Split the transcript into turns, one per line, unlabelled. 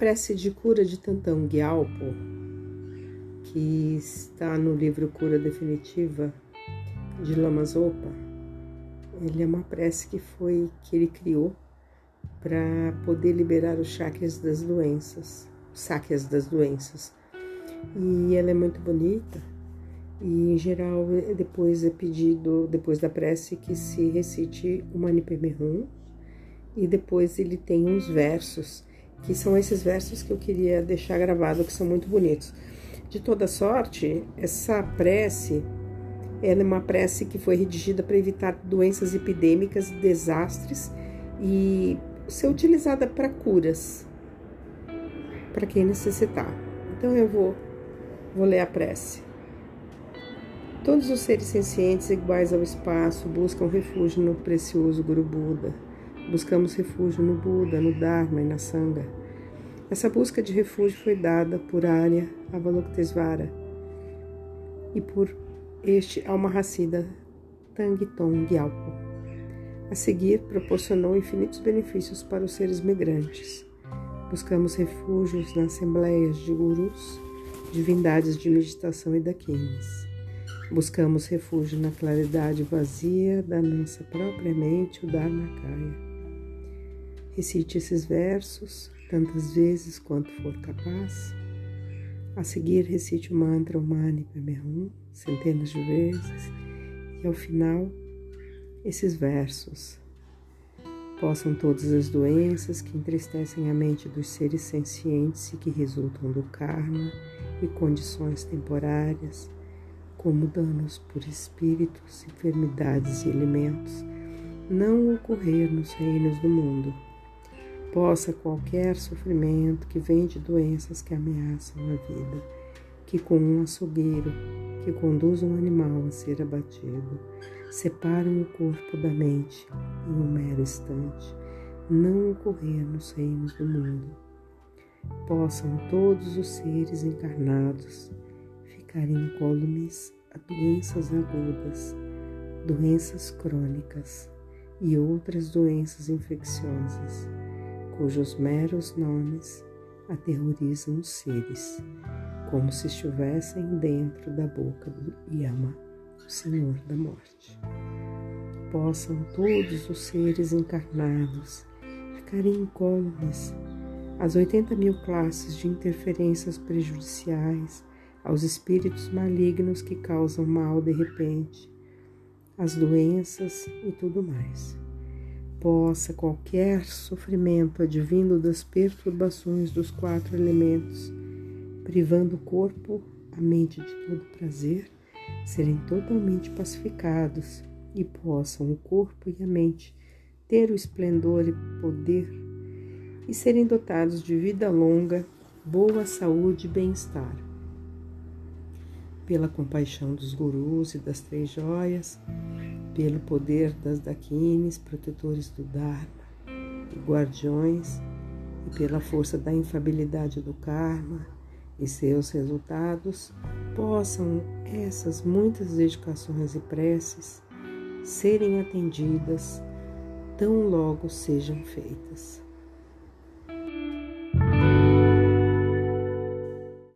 prece de cura de Tantão Gyalpo, que está no livro Cura Definitiva de Lama Zopa, ele é uma prece que foi que ele criou para poder liberar os chakras das doenças, sáquias das doenças. E ela é muito bonita. E em geral, depois é pedido, depois da prece, que se recite o Mani. E depois ele tem uns versos que são esses versos que eu queria deixar gravado, que são muito bonitos. De toda sorte, essa prece ela é uma prece que foi redigida para evitar doenças epidêmicas, desastres e ser utilizada para curas, para quem necessitar. Então eu vou, vou ler a prece. Todos os seres sencientes iguais ao espaço buscam refúgio no precioso Guru Buda Buscamos refúgio no Buda, no Dharma e na Sangha. Essa busca de refúgio foi dada por Arya Avalokitesvara e por este Almahacida Tangton Gyalpo. A seguir, proporcionou infinitos benefícios para os seres migrantes. Buscamos refúgios nas assembleias de gurus, divindades de meditação e daquines. Buscamos refúgio na claridade vazia da nossa própria mente, o Dharmakaya. Recite esses versos tantas vezes quanto for capaz. A seguir, recite o mantra Mani Padme Hum centenas de vezes e ao final esses versos. Possam todas as doenças que entristecem a mente dos seres sencientes e que resultam do karma e condições temporárias, como danos por espíritos, enfermidades e elementos, não ocorrer nos reinos do mundo possa qualquer sofrimento que vem de doenças que ameaçam a vida, que com um açougueiro que conduz um animal a ser abatido, separam o corpo da mente em um mero instante, não ocorrer nos reinos do mundo. Possam todos os seres encarnados ficarem incólumes a doenças agudas, doenças crônicas e outras doenças infecciosas cujos meros nomes aterrorizam os seres, como se estivessem dentro da boca do Yama, o Senhor da Morte. Possam todos os seres encarnados ficarem incólumes às 80 mil classes de interferências prejudiciais, aos espíritos malignos que causam mal de repente, às doenças e tudo mais possa qualquer sofrimento advindo das perturbações dos quatro elementos, privando o corpo, a mente de todo prazer, serem totalmente pacificados e possam o corpo e a mente ter o esplendor e poder e serem dotados de vida longa, boa saúde e bem-estar. Pela compaixão dos gurus e das três joias, pelo poder das Dakinis, protetores do Dharma e guardiões, e pela força da infabilidade do karma e seus resultados, possam essas muitas dedicações e preces serem atendidas tão logo sejam feitas.